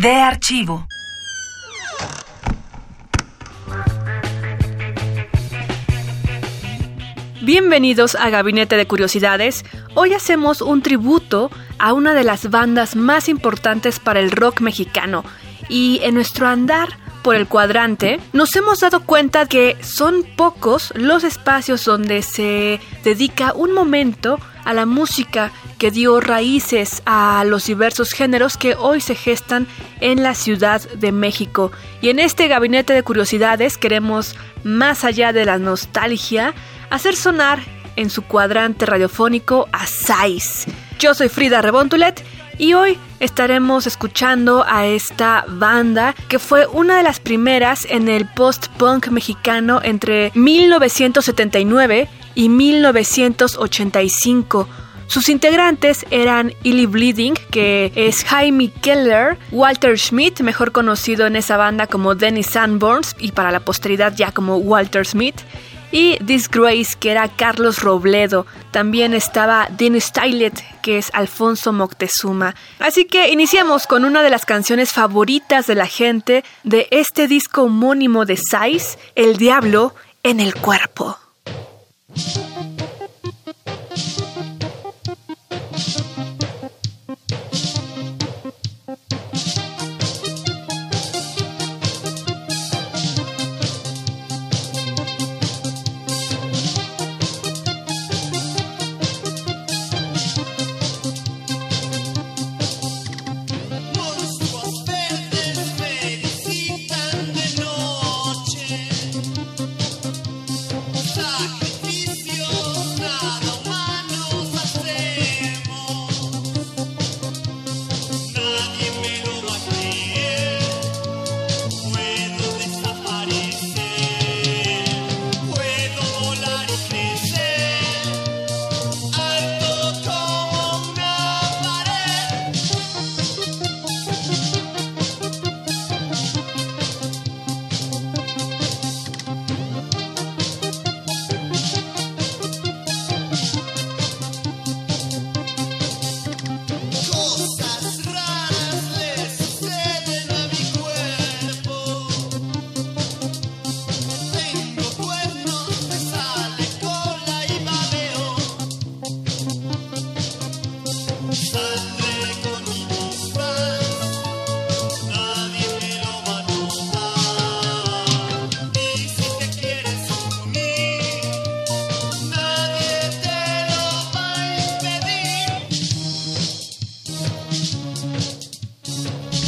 De archivo. Bienvenidos a Gabinete de Curiosidades. Hoy hacemos un tributo a una de las bandas más importantes para el rock mexicano. Y en nuestro andar por el cuadrante, nos hemos dado cuenta que son pocos los espacios donde se dedica un momento a la música que dio raíces a los diversos géneros que hoy se gestan en la Ciudad de México. Y en este gabinete de curiosidades queremos, más allá de la nostalgia, hacer sonar en su cuadrante radiofónico a Sais. Yo soy Frida Rebontulet y hoy estaremos escuchando a esta banda que fue una de las primeras en el post-punk mexicano entre 1979 y 1985. Sus integrantes eran Illy Bleeding, que es Jaime Keller, Walter Schmidt, mejor conocido en esa banda como Dennis Sanborns y para la posteridad ya como Walter Smith, y Disgrace, que era Carlos Robledo. También estaba Dean Stylet, que es Alfonso Moctezuma. Así que iniciamos con una de las canciones favoritas de la gente de este disco homónimo de Sais, El Diablo en el Cuerpo.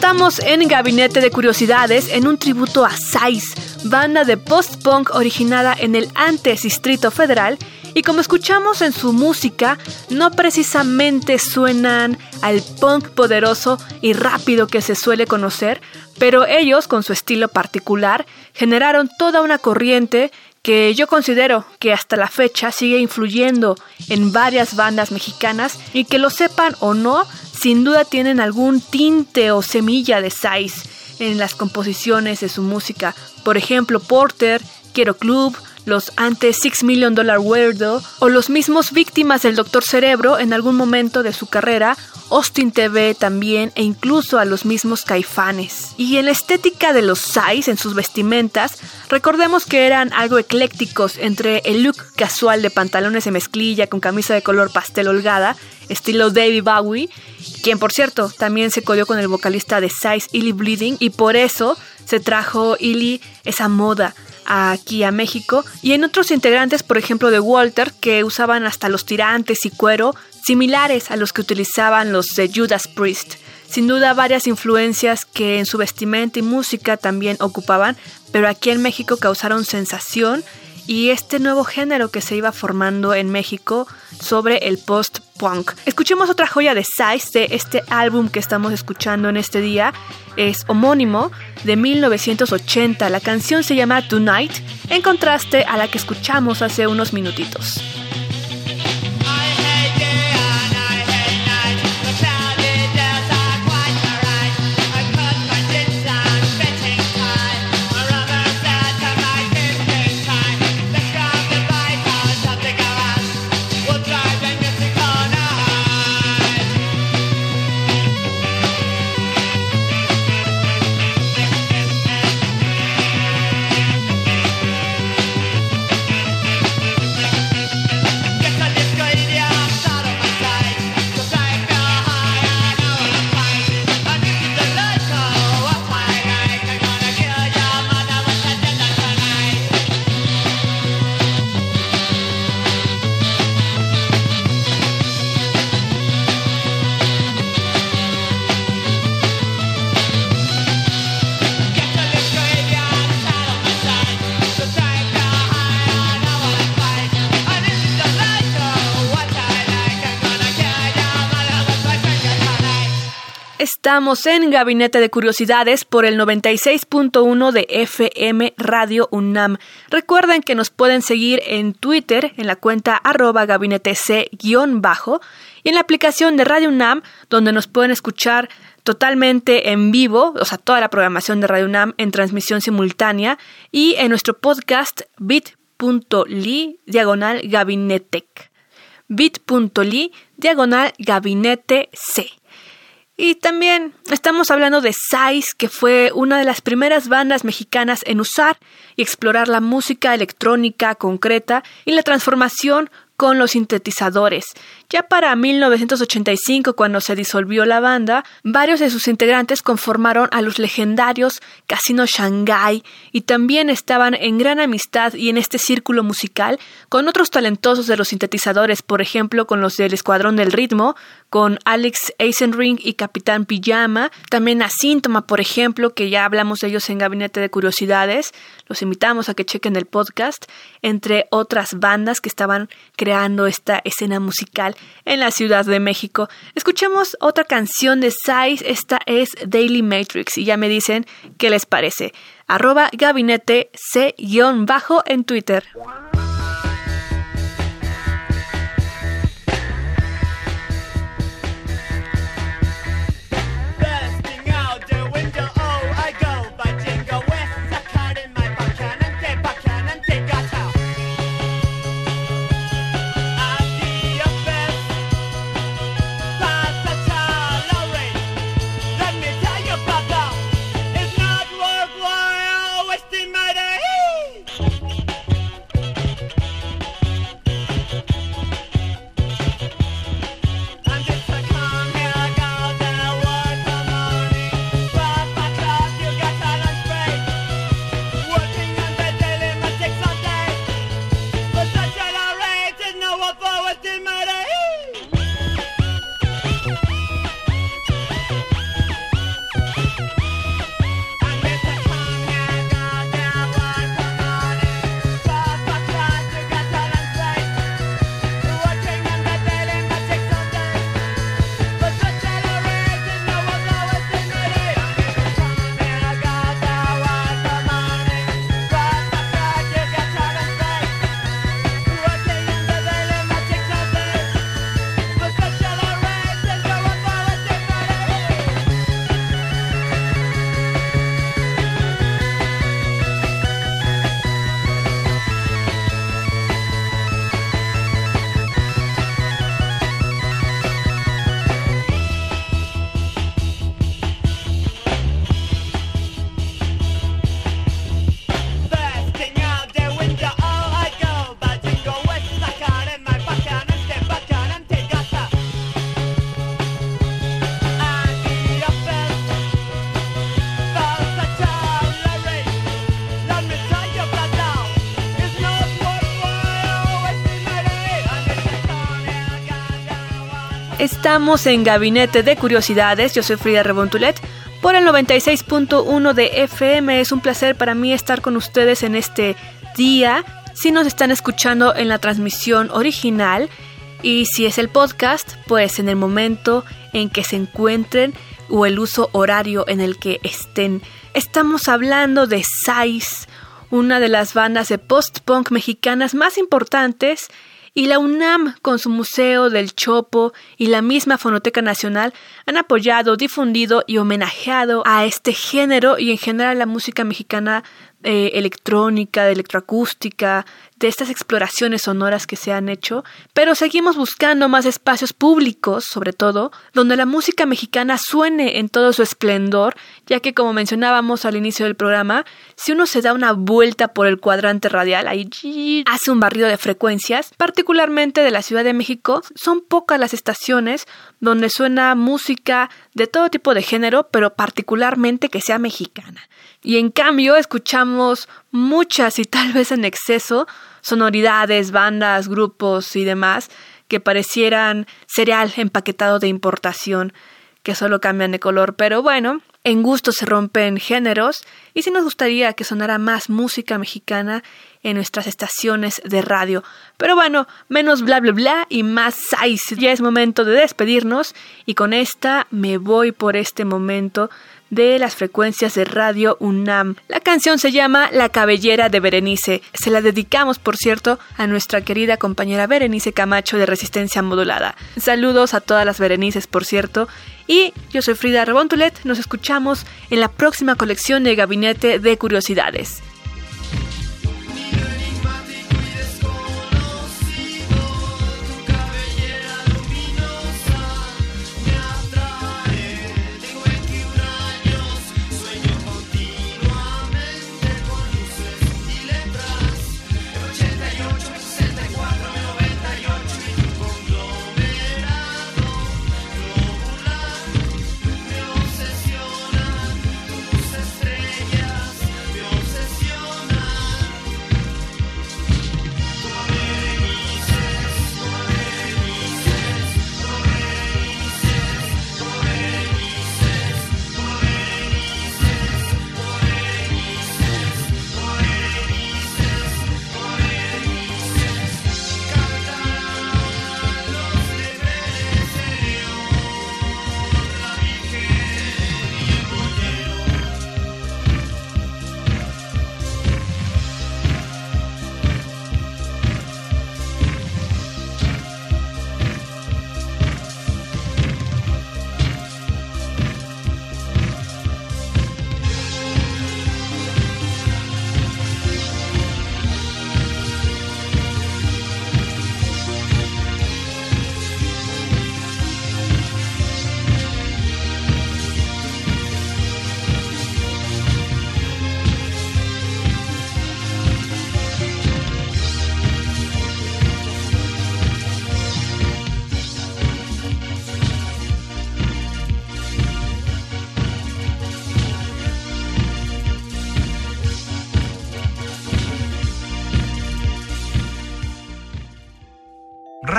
Estamos en Gabinete de Curiosidades en un tributo a Size, banda de post-punk originada en el antes Distrito Federal y como escuchamos en su música, no precisamente suenan al punk poderoso y rápido que se suele conocer, pero ellos, con su estilo particular, generaron toda una corriente que yo considero que hasta la fecha sigue influyendo en varias bandas mexicanas y que lo sepan o no, sin duda tienen algún tinte o semilla de Size en las composiciones de su música. Por ejemplo, Porter, Quiero Club, los antes Six Million Dollar Weirdo o los mismos víctimas del Doctor Cerebro en algún momento de su carrera, Austin TV también e incluso a los mismos caifanes. Y en la estética de los Size en sus vestimentas, recordemos que eran algo eclécticos entre el look casual de pantalones de mezclilla con camisa de color pastel holgada, estilo David Bowie, quien por cierto también se codió con el vocalista de Size Illy Bleeding y por eso se trajo Illy esa moda aquí a México y en otros integrantes, por ejemplo de Walter, que usaban hasta los tirantes y cuero similares a los que utilizaban los de Judas Priest. Sin duda varias influencias que en su vestimenta y música también ocupaban, pero aquí en México causaron sensación y este nuevo género que se iba formando en México sobre el post-punk. Escuchemos otra joya de Size de este álbum que estamos escuchando en este día. Es homónimo de 1980. La canción se llama Tonight, en contraste a la que escuchamos hace unos minutitos. Estamos en Gabinete de Curiosidades por el 96.1 de FM Radio UNAM. Recuerden que nos pueden seguir en Twitter en la cuenta arroba gabinete C-bajo y en la aplicación de Radio UNAM donde nos pueden escuchar totalmente en vivo, o sea, toda la programación de Radio UNAM en transmisión simultánea y en nuestro podcast bit.ly diagonal gabinetec bit.ly diagonal gabinete C. Y también estamos hablando de Size, que fue una de las primeras bandas mexicanas en usar y explorar la música electrónica concreta y la transformación con los sintetizadores. Ya para 1985, cuando se disolvió la banda, varios de sus integrantes conformaron a los legendarios Casino Shanghai y también estaban en gran amistad y en este círculo musical con otros talentosos de los sintetizadores, por ejemplo, con los del Escuadrón del Ritmo, con Alex Eisenring y Capitán Pijama, también a Síntoma, por ejemplo, que ya hablamos de ellos en Gabinete de Curiosidades, los invitamos a que chequen el podcast, entre otras bandas que estaban creando esta escena musical en la Ciudad de México. Escuchemos otra canción de Size, esta es Daily Matrix, y ya me dicen qué les parece. Arroba gabinete C-bajo en Twitter. Estamos en Gabinete de Curiosidades. Yo soy Frida Rebontulet por el 96.1 de FM. Es un placer para mí estar con ustedes en este día. Si nos están escuchando en la transmisión original y si es el podcast, pues en el momento en que se encuentren o el uso horario en el que estén. Estamos hablando de Sais, una de las bandas de post-punk mexicanas más importantes y la UNAM con su Museo del Chopo y la misma Fonoteca Nacional han apoyado, difundido y homenajeado a este género y en general la música mexicana eh, electrónica, de electroacústica, de estas exploraciones sonoras que se han hecho, pero seguimos buscando más espacios públicos, sobre todo, donde la música mexicana suene en todo su esplendor, ya que como mencionábamos al inicio del programa, si uno se da una vuelta por el cuadrante radial, ahí hace un barrido de frecuencias, particularmente de la Ciudad de México, son pocas las estaciones donde suena música de todo tipo de género, pero particularmente que sea mexicana. Y en cambio escuchamos muchas y tal vez en exceso sonoridades, bandas, grupos y demás que parecieran cereal empaquetado de importación que solo cambian de color, pero bueno, en gusto se rompen géneros y sí nos gustaría que sonara más música mexicana en nuestras estaciones de radio. Pero bueno, menos bla bla bla y más size. Ya es momento de despedirnos y con esta me voy por este momento de las frecuencias de Radio UNAM. La canción se llama La cabellera de Berenice. Se la dedicamos, por cierto, a nuestra querida compañera Berenice Camacho de Resistencia Modulada. Saludos a todas las Berenices, por cierto. Y yo soy Frida Rebontulet. Nos escuchamos en la próxima colección de Gabinete de Curiosidades.